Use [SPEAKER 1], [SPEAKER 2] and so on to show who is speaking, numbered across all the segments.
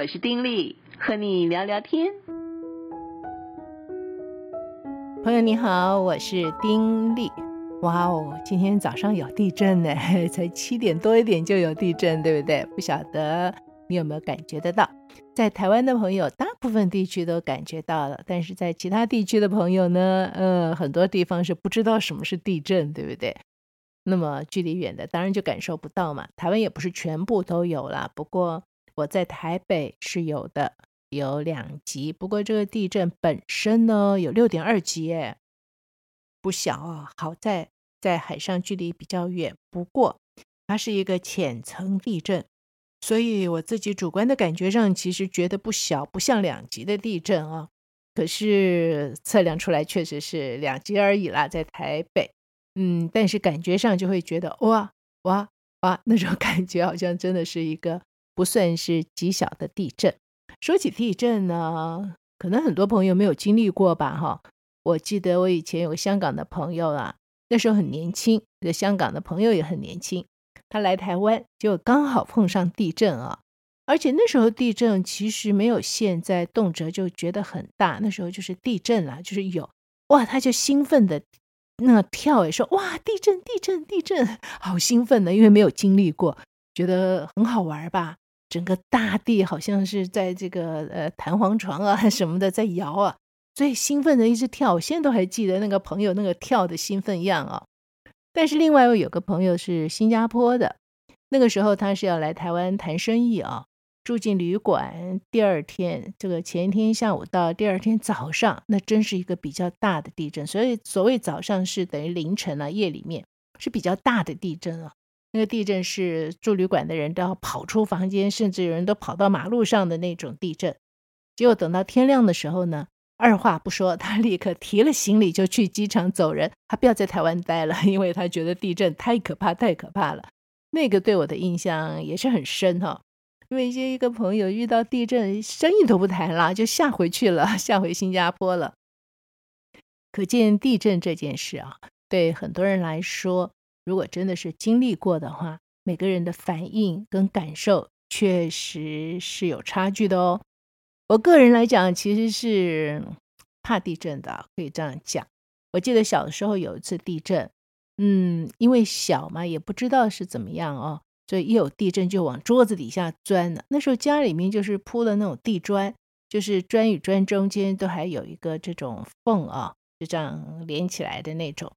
[SPEAKER 1] 我是丁力，和你聊聊天。
[SPEAKER 2] 朋友你好，我是丁力。哇哦，今天早上有地震呢，才七点多一点就有地震，对不对？不晓得你有没有感觉得到？在台湾的朋友，大部分地区都感觉到了，但是在其他地区的朋友呢，呃，很多地方是不知道什么是地震，对不对？那么距离远的，当然就感受不到嘛。台湾也不是全部都有啦，不过。我在台北是有的，有两级。不过这个地震本身呢，有六点二级，哎，不小啊。好在在海上距离比较远，不过它是一个浅层地震，所以我自己主观的感觉上，其实觉得不小，不像两级的地震啊。可是测量出来确实是两级而已啦，在台北，嗯，但是感觉上就会觉得哇哇哇，那种 感觉好像真的是一个。不算是极小的地震。说起地震呢，可能很多朋友没有经历过吧？哈，我记得我以前有个香港的朋友啊，那时候很年轻，这个香港的朋友也很年轻，他来台湾就刚好碰上地震啊。而且那时候地震其实没有现在动辄就觉得很大，那时候就是地震了，就是有哇，他就兴奋的那跳，也说哇，地震，地震，地震，好兴奋的，因为没有经历过，觉得很好玩吧。整个大地好像是在这个呃弹簧床啊什么的在摇啊，最兴奋的一直跳，我现在都还记得那个朋友那个跳的兴奋样啊。但是另外我有个朋友是新加坡的，那个时候他是要来台湾谈生意啊，住进旅馆。第二天这个前一天下午到第二天早上，那真是一个比较大的地震。所以所谓早上是等于凌晨啊，夜里面是比较大的地震啊。那个地震是住旅馆的人都要跑出房间，甚至有人都跑到马路上的那种地震。结果等到天亮的时候呢，二话不说，他立刻提了行李就去机场走人，他不要在台湾待了，因为他觉得地震太可怕，太可怕了。那个对我的印象也是很深哈，因为一个朋友遇到地震，生意都不谈了，就下回去了，下回新加坡了。可见地震这件事啊，对很多人来说。如果真的是经历过的话，每个人的反应跟感受确实是有差距的哦。我个人来讲，其实是怕地震的，可以这样讲。我记得小的时候有一次地震，嗯，因为小嘛，也不知道是怎么样哦，所以一有地震就往桌子底下钻了。那时候家里面就是铺的那种地砖，就是砖与砖中间都还有一个这种缝啊，就这样连起来的那种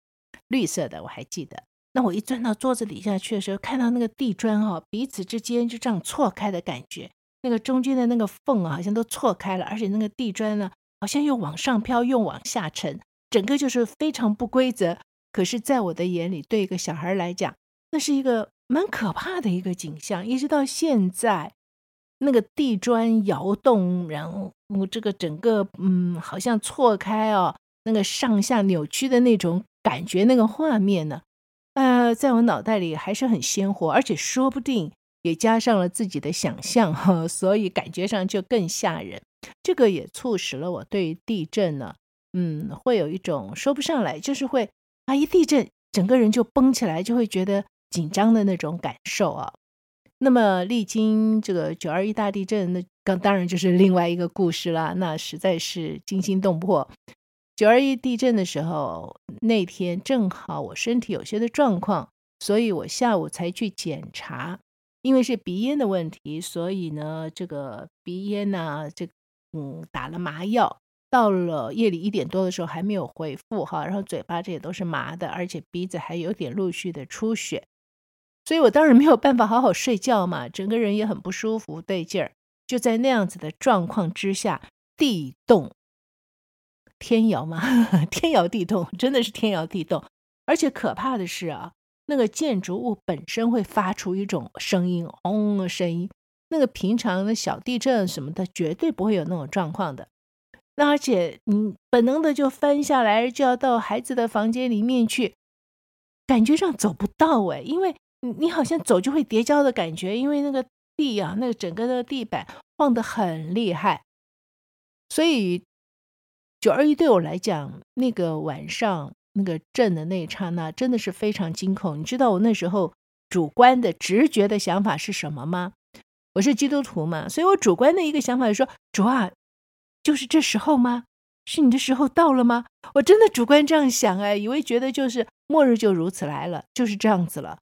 [SPEAKER 2] 绿色的，我还记得。那我一钻到桌子底下去的时候，看到那个地砖哈、哦，彼此之间就这样错开的感觉，那个中间的那个缝啊，好像都错开了，而且那个地砖呢，好像又往上飘又往下沉，整个就是非常不规则。可是，在我的眼里，对一个小孩来讲，那是一个蛮可怕的一个景象。一直到现在，那个地砖摇动，然后这个整个嗯，好像错开哦，那个上下扭曲的那种感觉，那个画面呢。在我脑袋里还是很鲜活，而且说不定也加上了自己的想象哈，所以感觉上就更吓人。这个也促使了我对地震呢，嗯，会有一种说不上来，就是会啊一地震，整个人就绷起来，就会觉得紧张的那种感受啊。那么历经这个九二一大地震，那刚当然就是另外一个故事啦，那实在是惊心动魄。九二一地震的时候，那天正好我身体有些的状况，所以我下午才去检查。因为是鼻咽的问题，所以呢，这个鼻咽呢，这嗯打了麻药。到了夜里一点多的时候还没有恢复哈，然后嘴巴这也都是麻的，而且鼻子还有点陆续的出血，所以我当然没有办法好好睡觉嘛，整个人也很不舒服，对劲儿。就在那样子的状况之下，地动。天摇吗？天摇地动，真的是天摇地动。而且可怕的是啊，那个建筑物本身会发出一种声音，嗡的声音。那个平常的小地震什么的，绝对不会有那种状况的。那而且你本能的就翻下来，就要到孩子的房间里面去，感觉上走不到哎，因为你好像走就会跌跤的感觉，因为那个地啊，那个整个的地板晃得很厉害，所以。九二一对我来讲，那个晚上那个震的那一刹那，真的是非常惊恐。你知道我那时候主观的直觉的想法是什么吗？我是基督徒嘛，所以我主观的一个想法是说，主啊，就是这时候吗？是你的时候到了吗？我真的主观这样想哎，以为觉得就是末日就如此来了，就是这样子了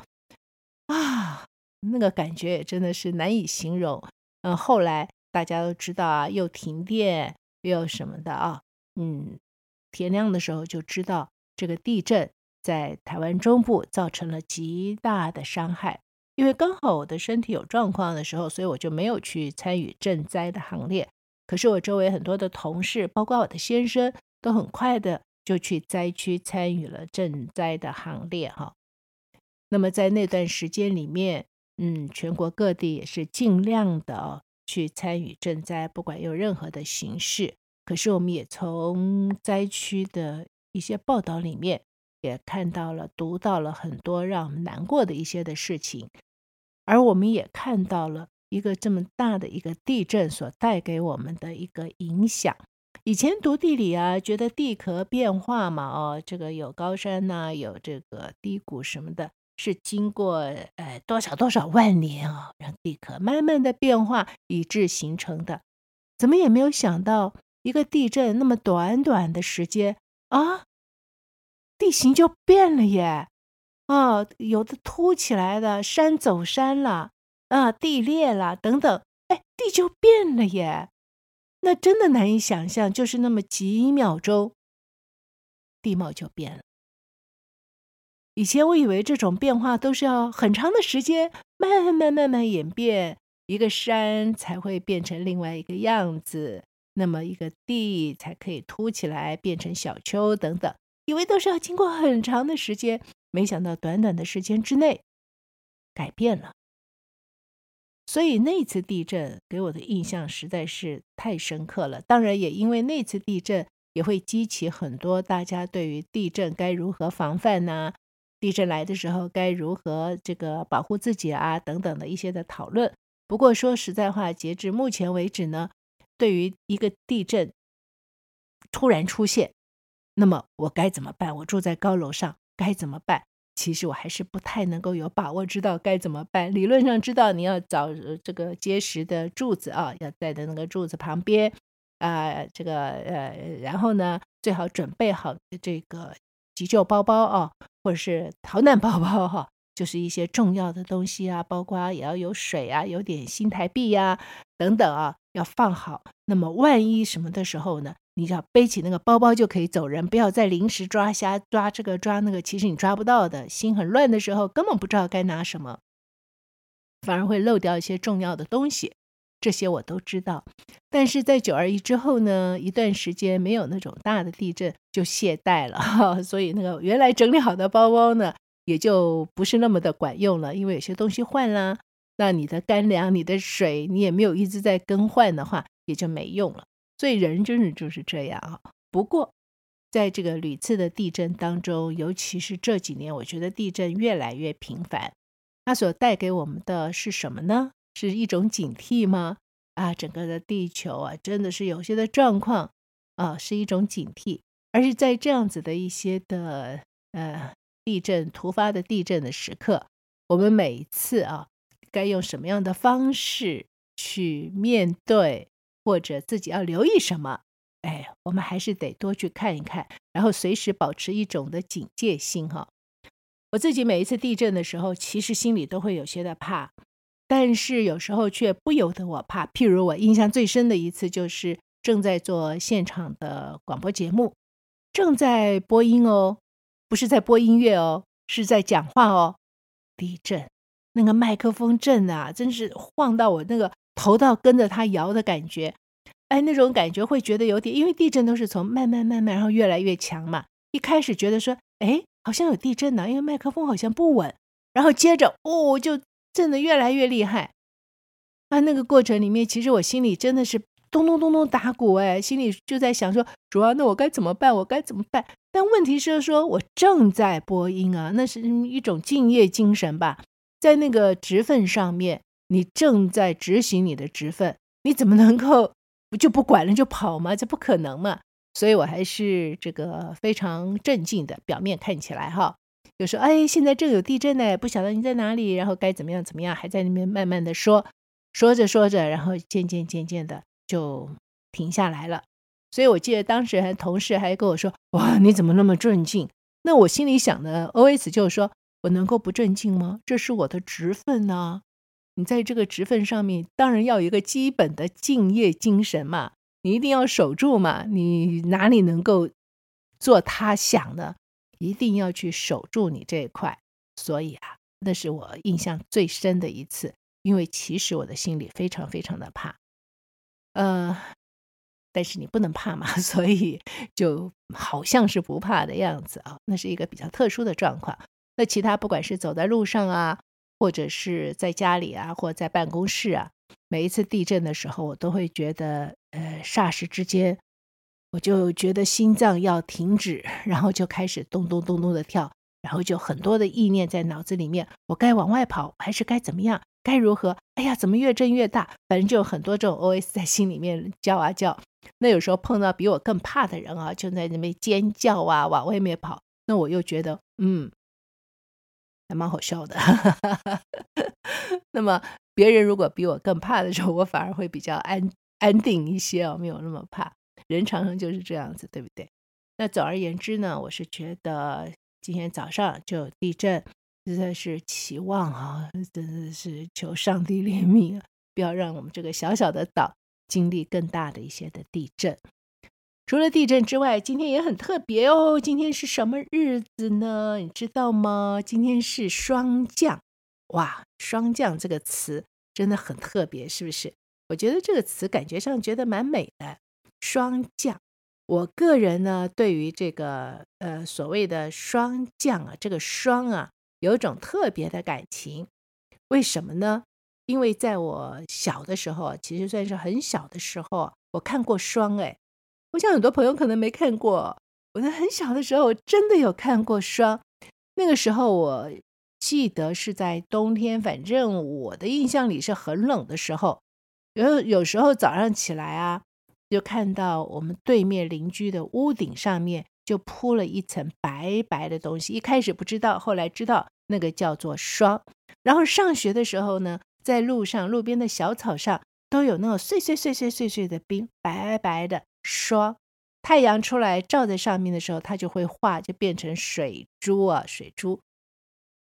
[SPEAKER 2] 啊，那个感觉也真的是难以形容。嗯，后来大家都知道啊，又停电又什么的啊，嗯，天亮的时候就知道这个地震在台湾中部造成了极大的伤害。因为刚好我的身体有状况的时候，所以我就没有去参与赈灾的行列。可是我周围很多的同事，包括我的先生，都很快的就去灾区参与了赈灾的行列哈。那么在那段时间里面，嗯，全国各地也是尽量的去参与赈灾，不管用任何的形式。可是我们也从灾区的一些报道里面，也看到了、读到了很多让我们难过的一些的事情，而我们也看到了。一个这么大的一个地震所带给我们的一个影响。以前读地理啊，觉得地壳变化嘛，哦，这个有高山呐、有这个低谷什么的，是经过呃多少多少万年啊、哦，让地壳慢慢的变化以致形成的。怎么也没有想到，一个地震那么短短的时间啊，地形就变了耶！啊，有的凸起来的山走山了。啊，地裂了，等等，哎，地就变了耶！那真的难以想象，就是那么几秒钟，地貌就变了。以前我以为这种变化都是要很长的时间，慢慢慢慢演变，一个山才会变成另外一个样子，那么一个地才可以凸起来变成小丘等等，以为都是要经过很长的时间，没想到短短的时间之内改变了。所以那次地震给我的印象实在是太深刻了。当然，也因为那次地震，也会激起很多大家对于地震该如何防范呐，地震来的时候该如何这个保护自己啊等等的一些的讨论。不过说实在话，截至目前为止呢，对于一个地震突然出现，那么我该怎么办？我住在高楼上，该怎么办？其实我还是不太能够有把握知道该怎么办。理论上知道你要找这个结实的柱子啊，要在的那个柱子旁边啊、这个呃，然后呢，最好准备好这个急救包包啊，或者是逃难包包哈、就是一些重要的东西啊，包括也要有水啊，有点新台币呀、啊、等等啊，要放好。那么万一什么的时候呢？你只要背起那个包包就可以走人，不要再临时抓瞎抓这个抓那个，其实你抓不到的。心很乱的时候，根本不知道该拿什么，反而会漏掉一些重要的东西。这些我都知道，但是在九二一之后呢，一段时间没有那种大的地震，就懈怠了哈，所以那个原来整理好的包包呢，也就不是那么的管用了，因为有些东西换了，那你的干粮、你的水，你也没有一直在更换的话，也就没用了。所以人真的就是这样啊。不过，在这个屡次的地震当中，尤其是这几年，我觉得地震越来越频繁。它所带给我们的是什么呢？是一种警惕吗？啊，整个的地球啊，真的是有些的状况啊，是一种警惕。而是在这样子的一些的呃地震突发的地震的时刻，我们每一次啊，该用什么样的方式去面对？或者自己要留意什么？哎，我们还是得多去看一看，然后随时保持一种的警戒心哈。我自己每一次地震的时候，其实心里都会有些的怕，但是有时候却不由得我怕。譬如我印象最深的一次，就是正在做现场的广播节目，正在播音哦，不是在播音乐哦，是在讲话哦。地震，那个麦克风震啊，真是晃到我那个。头到跟着它摇的感觉，哎，那种感觉会觉得有点，因为地震都是从慢慢慢慢，然后越来越强嘛。一开始觉得说，哎，好像有地震呢，因为麦克风好像不稳，然后接着哦，就震得越来越厉害。啊，那个过程里面，其实我心里真的是咚咚咚咚打鼓，哎，心里就在想说，主要那我该怎么办？我该怎么办？但问题是说，我正在播音啊，那是一种敬业精神吧，在那个职份上面。你正在执行你的职分，你怎么能够不就不管了就跑吗？这不可能嘛！所以我还是这个非常镇静的，表面看起来哈，就说哎，现在正有地震呢，不晓得你在哪里，然后该怎么样怎么样，还在那边慢慢的说。说着说着，然后渐渐渐渐的就停下来了。所以我记得当时还同事还跟我说：“哇，你怎么那么镇静？”那我心里想的 OS 就是说：“我能够不镇静吗？这是我的职分呐。你在这个职分上面，当然要有一个基本的敬业精神嘛，你一定要守住嘛。你哪里能够做他想的？一定要去守住你这一块。所以啊，那是我印象最深的一次，因为其实我的心里非常非常的怕，呃。”但是你不能怕嘛，所以就好像是不怕的样子啊。那是一个比较特殊的状况。那其他不管是走在路上啊，或者是在家里啊，或者在办公室啊，每一次地震的时候，我都会觉得，呃，霎时之间，我就觉得心脏要停止，然后就开始咚咚咚咚的跳，然后就很多的意念在脑子里面，我该往外跑还是该怎么样？该如何？哎呀，怎么越震越大？反正就有很多这种 OS 在心里面叫啊叫。那有时候碰到比我更怕的人啊，就在那边尖叫啊，往外面跑。那我又觉得，嗯，还蛮好笑的。那么别人如果比我更怕的时候，我反而会比较安安定一些哦，没有那么怕。人常常就是这样子，对不对？那总而言之呢，我是觉得今天早上就地震，实在是期望啊，真的是求上帝怜悯啊，不要让我们这个小小的岛。经历更大的一些的地震，除了地震之外，今天也很特别哦。今天是什么日子呢？你知道吗？今天是霜降，哇！霜降这个词真的很特别，是不是？我觉得这个词感觉上觉得蛮美的。霜降，我个人呢，对于这个呃所谓的霜降啊，这个霜啊，有一种特别的感情。为什么呢？因为在我小的时候，其实算是很小的时候，我看过霜。哎，我想很多朋友可能没看过。我在很小的时候，真的有看过霜。那个时候，我记得是在冬天，反正我的印象里是很冷的时候。有有时候早上起来啊，就看到我们对面邻居的屋顶上面就铺了一层白白的东西。一开始不知道，后来知道那个叫做霜。然后上学的时候呢，在路上，路边的小草上都有那种碎碎碎碎碎碎的冰，白白的霜。太阳出来照在上面的时候，它就会化，就变成水珠啊，水珠。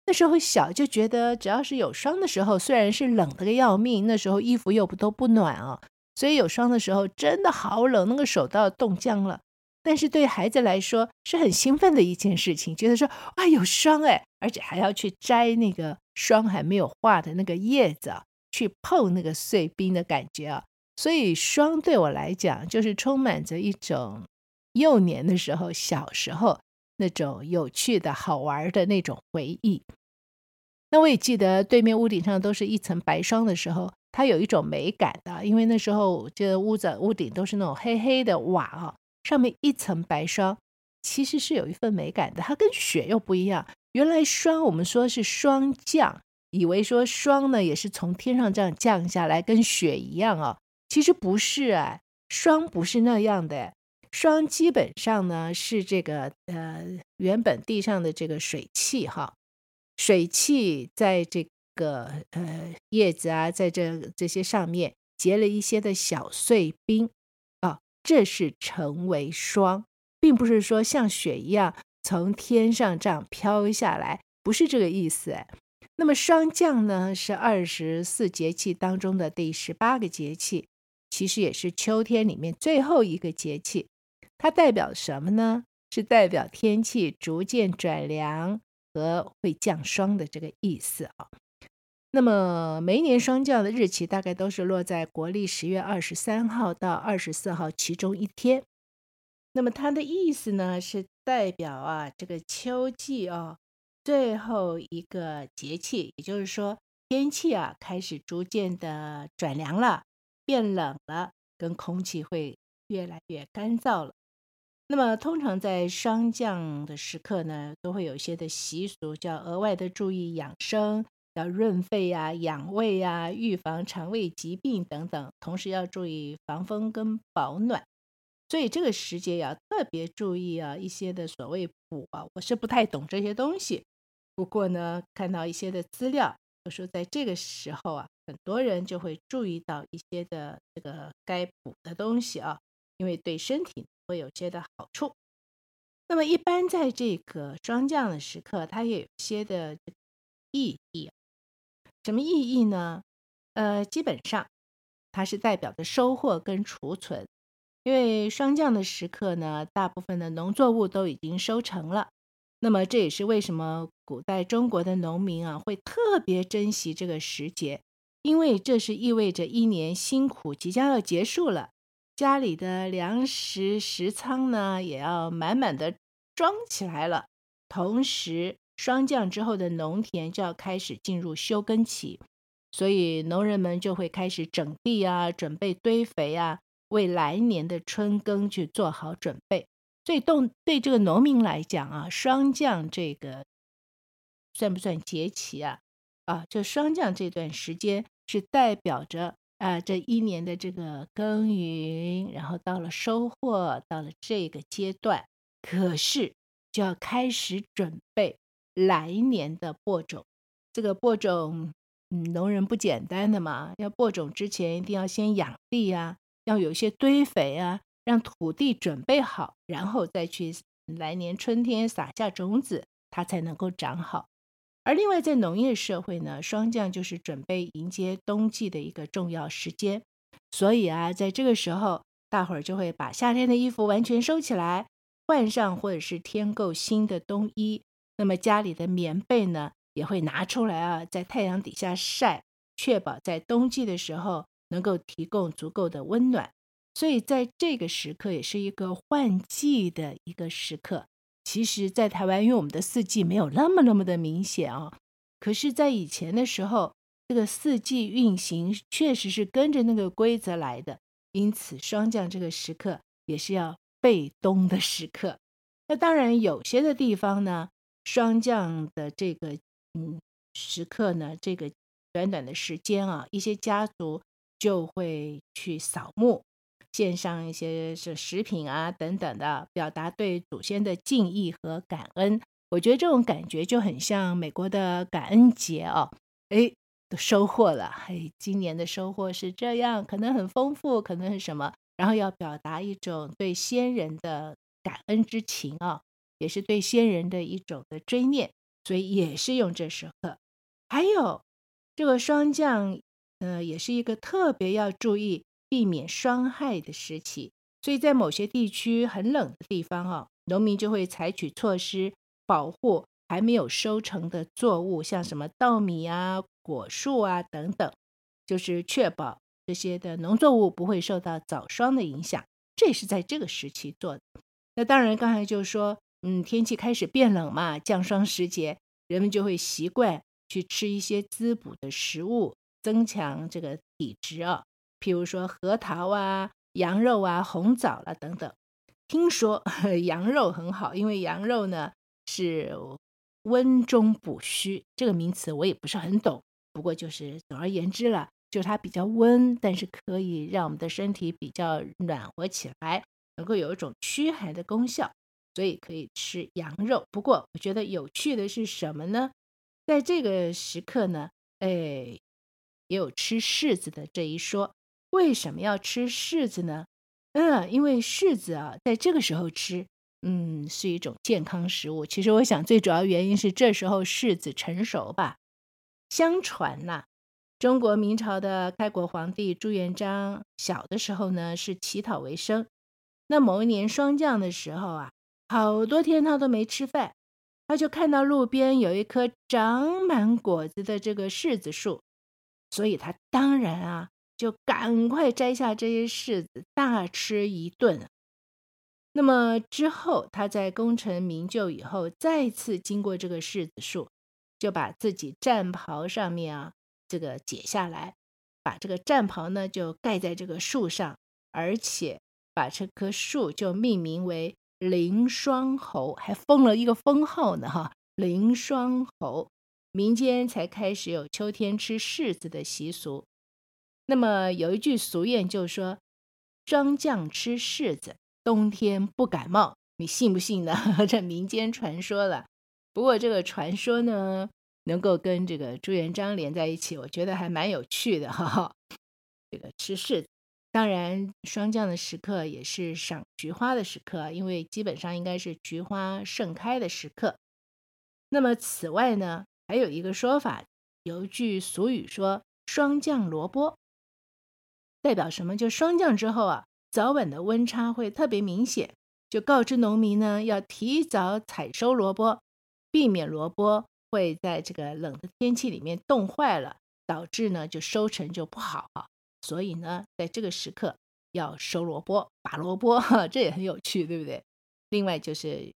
[SPEAKER 2] 那时候小就觉得，只要是有霜的时候，虽然是冷的个要命，那时候衣服又不都不暖啊，所以有霜的时候真的好冷，那个手都要冻僵了。但是对孩子来说是很兴奋的一件事情，觉得说啊有霜哎，而且还要去摘那个霜还没有化的那个叶子，去碰那个碎冰的感觉啊。所以霜对我来讲就是充满着一种幼年的时候、小时候那种有趣的好玩的那种回忆。那我也记得对面屋顶上都是一层白霜的时候，它有一种美感的，因为那时候这屋子屋顶都是那种黑黑的瓦啊。上面一层白霜，其实是有一份美感的。它跟雪又不一样。原来霜，我们说是霜降，以为说霜呢也是从天上这样降下来，跟雪一样哦。其实不是啊，霜不是那样的。霜基本上呢是这个呃原本地上的这个水汽哈，水汽在这个呃叶子啊，在这这些上面结了一些的小碎冰。这是成为霜，并不是说像雪一样从天上这样飘下来，不是这个意思。那么霜降呢，是二十四节气当中的第十八个节气，其实也是秋天里面最后一个节气。它代表什么呢？是代表天气逐渐转凉和会降霜的这个意思啊。那么每一年霜降的日期大概都是落在国历十月二十三号到二十四号其中一天。那么它的意思呢，是代表啊这个秋季啊最后一个节气，也就是说天气啊开始逐渐的转凉了，变冷了，跟空气会越来越干燥了。那么通常在霜降的时刻呢，都会有一些的习俗，叫额外的注意养生。要润肺呀、养胃呀、预防肠胃疾病等等，同时要注意防风跟保暖。所以这个时节要特别注意啊，一些的所谓补啊，我是不太懂这些东西。不过呢，看到一些的资料，就说在这个时候啊，很多人就会注意到一些的这个该补的东西啊，因为对身体会有些的好处。那么一般在这个霜降的时刻，它也有些的意义。什么意义呢？呃，基本上它是代表的收获跟储存。因为霜降的时刻呢，大部分的农作物都已经收成了。那么这也是为什么古代中国的农民啊会特别珍惜这个时节，因为这是意味着一年辛苦即将要结束了，家里的粮食食仓呢也要满满的装起来了。同时，霜降之后的农田就要开始进入休耕期，所以农人们就会开始整地啊，准备堆肥啊，为来年的春耕去做好准备。所以，对对这个农民来讲啊，霜降这个算不算节气啊？啊，就霜降这段时间是代表着啊这一年的这个耕耘，然后到了收获，到了这个阶段，可是就要开始准备来年的播种。这个播种，嗯，农人不简单的嘛，要播种之前一定要先养地啊，要有一些堆肥啊。让土地准备好，然后再去来年春天撒下种子，它才能够长好。而另外，在农业社会呢，霜降就是准备迎接冬季的一个重要时间。所以啊，在这个时候，大伙儿就会把夏天的衣服完全收起来，换上或者是添购新的冬衣。那么家里的棉被呢，也会拿出来啊，在太阳底下晒，确保在冬季的时候能够提供足够的温暖。所以，在这个时刻也是一个换季的一个时刻。其实，在台湾，因为我们的四季没有那么那么的明显啊。可是，在以前的时候，这个四季运行确实是跟着那个规则来的。因此，霜降这个时刻也是要备冬的时刻。那当然，有些的地方呢，霜降的这个嗯时刻呢，这个短短的时间啊，一些家族就会去扫墓。献上一些是食品啊等等的，表达对祖先的敬意和感恩。我觉得这种感觉就很像美国的感恩节哦，哎，都收获了，哎，今年的收获是这样，可能很丰富，可能是什么，然后要表达一种对先人的感恩之情啊，也是对先人的一种的追念，所以也是用这时刻。还有这个霜降，呃，也是一个特别要注意。避免霜害的时期，所以在某些地区很冷的地方啊，农民就会采取措施保护还没有收成的作物，像什么稻米啊、果树啊等等，就是确保这些的农作物不会受到早霜的影响。这也是在这个时期做的。那当然，刚才就说，嗯，天气开始变冷嘛，降霜时节，人们就会习惯去吃一些滋补的食物，增强这个体质啊。譬如说核桃啊、羊肉啊、红枣啦、啊、等等，听说 羊肉很好，因为羊肉呢是温中补虚，这个名词我也不是很懂，不过就是总而言之了，就是它比较温，但是可以让我们的身体比较暖和起来，能够有一种驱寒的功效，所以可以吃羊肉。不过我觉得有趣的是什么呢？在这个时刻呢，哎，也有吃柿子的这一说。为什么要吃柿子呢？嗯，因为柿子啊，在这个时候吃，嗯，是一种健康食物。其实我想，最主要原因是这时候柿子成熟吧。相传呐、中国明朝的开国皇帝朱元璋小的时候呢，是乞讨为生。那某一年霜降的时候啊，好多天他都没吃饭，他就看到路边有一棵长满果子的这个柿子树，所以他当然啊。就赶快摘下这些柿子，大吃一顿。那么之后，他在功成名就以后，再次经过这个柿子树，就把自己战袍上面啊这个解下来，把这个战袍呢就盖在这个树上，而且把这棵树就命名为凌霜侯，还封了一个封号呢哈，凌霜侯。民间才开始有秋天吃柿子的习俗。那么有一句俗谚就说：“霜降吃柿子，冬天不感冒。”你信不信呢？这民间传说了。不过这个传说呢，能够跟这个朱元璋连在一起，我觉得还蛮有趣的哈哈。这个吃柿子，当然霜降的时刻也是赏菊花的时刻，因为基本上应该是菊花盛开的时刻。那么此外呢，还有一个说法，有一句俗语说“霜降萝卜”，代表什么？就霜降之后啊，早晚的温差会特别明显，就告知农民呢要提早采收萝卜，避免萝卜。会在这个冷的天气里面冻坏了，导致呢就收成就不好啊。所以呢，在这个时刻要收萝卜、拔萝卜，这也很有趣，对不对？另外就是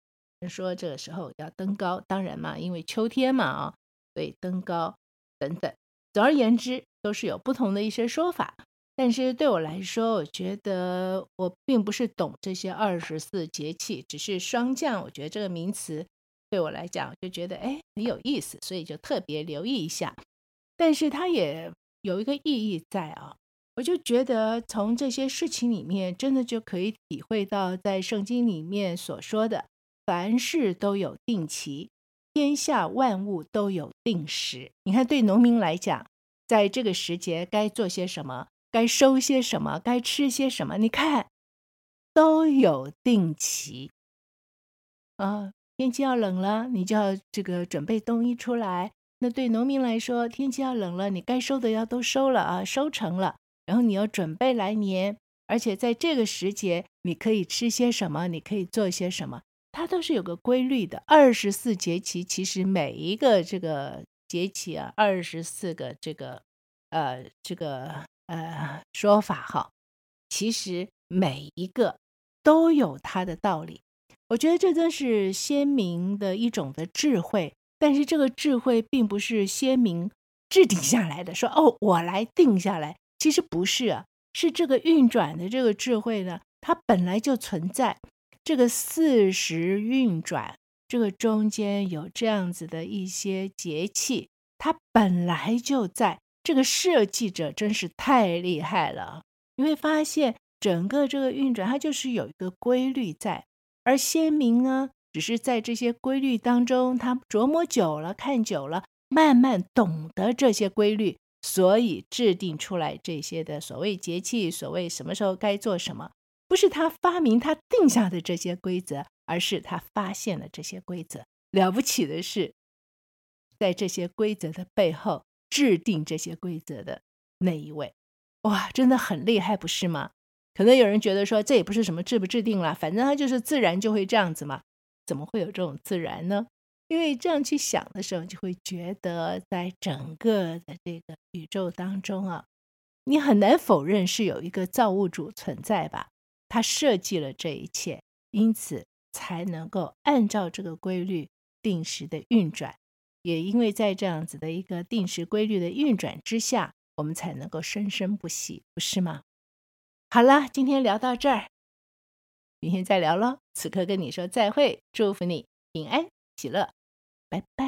[SPEAKER 2] 说这个时候要登高，当然嘛，因为秋天嘛啊，所以登高等等。总而言之，都是有不同的一些说法。但是对我来说，我觉得我并不是懂这些二十四节气，只是霜降。我觉得这个名词。对我来讲，就觉得哎很有意思，所以就特别留意一下。但是它也有一个意义在啊，我就觉得从这些事情里面，真的就可以体会到，在圣经里面所说的，凡事都有定期，天下万物都有定时。你看，对农民来讲，在这个时节该做些什么，该收些什么，该吃些什么，你看都有定期啊。天气要冷了，你就要这个准备冬衣出来。那对农民来说，天气要冷了，你该收的要都收了啊，收成了，然后你要准备来年。而且在这个时节，你可以吃些什么，你可以做些什么，它都是有个规律的。二十四节气，其实每一个这个节气啊，二十四个这个呃这个呃说法哈，其实每一个都有它的道理。我觉得这真是先民的一种的智慧，但是这个智慧并不是先民制定下来的，说哦，我来定下来，其实不是啊，是这个运转的这个智慧呢，它本来就存在。这个四时运转，这个中间有这样子的一些节气，它本来就在。这个设计者真是太厉害了，你会发现整个这个运转，它就是有一个规律在。而先民呢，只是在这些规律当中，他琢磨久了，看久了，慢慢懂得这些规律，所以制定出来这些的所谓节气，所谓什么时候该做什么，不是他发明他定下的这些规则，而是他发现了这些规则。了不起的是，在这些规则的背后制定这些规则的那一位，哇，真的很厉害，不是吗？可能有人觉得说，这也不是什么制不制定了，反正它就是自然就会这样子嘛。怎么会有这种自然呢？因为这样去想的时候，就会觉得在整个的这个宇宙当中啊，你很难否认是有一个造物主存在吧？他设计了这一切，因此才能够按照这个规律定时的运转。也因为在这样子的一个定时规律的运转之下，我们才能够生生不息，不是吗？好了，今天聊到这儿，明天再聊喽。此刻跟你说再会，祝福你平安喜乐，拜拜。